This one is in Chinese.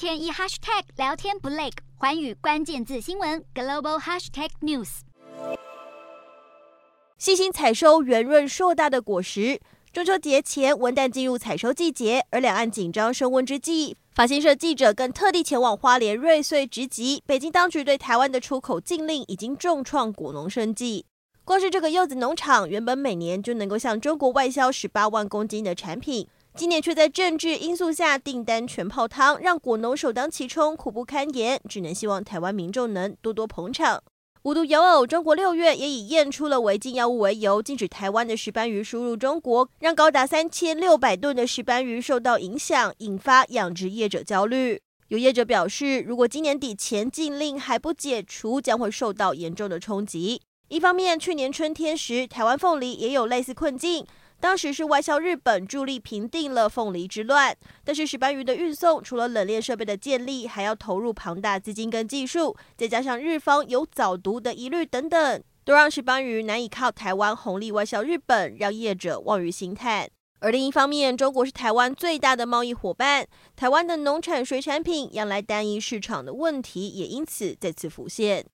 天一 hashtag 聊天不累，环宇关键字新闻 global hashtag news。细心采收圆润硕大的果实。中秋节前，文旦进入采收季节，而两岸紧张升温之际，法新社记者更特地前往花莲瑞穗直击。北京当局对台湾的出口禁令已经重创果农生计。光是这个柚子农场，原本每年就能够向中国外销十八万公斤的产品，今年却在政治因素下订单全泡汤，让果农首当其冲，苦不堪言。只能希望台湾民众能多多捧场。无独有偶，中国六月也以验出了违禁药物为由，禁止台湾的石斑鱼输入中国，让高达三千六百吨的石斑鱼受到影响，引发养殖业者焦虑。有业者表示，如果今年底前禁令还不解除，将会受到严重的冲击。一方面，去年春天时，台湾凤梨也有类似困境。当时是外销日本助力平定了凤梨之乱，但是石斑鱼的运送除了冷链设备的建立，还要投入庞大资金跟技术，再加上日方有藻毒的疑虑等等，都让石斑鱼难以靠台湾红利外销日本，让业者望于兴叹。而另一方面，中国是台湾最大的贸易伙伴，台湾的农产水产品养来单一市场的问题也因此再次浮现。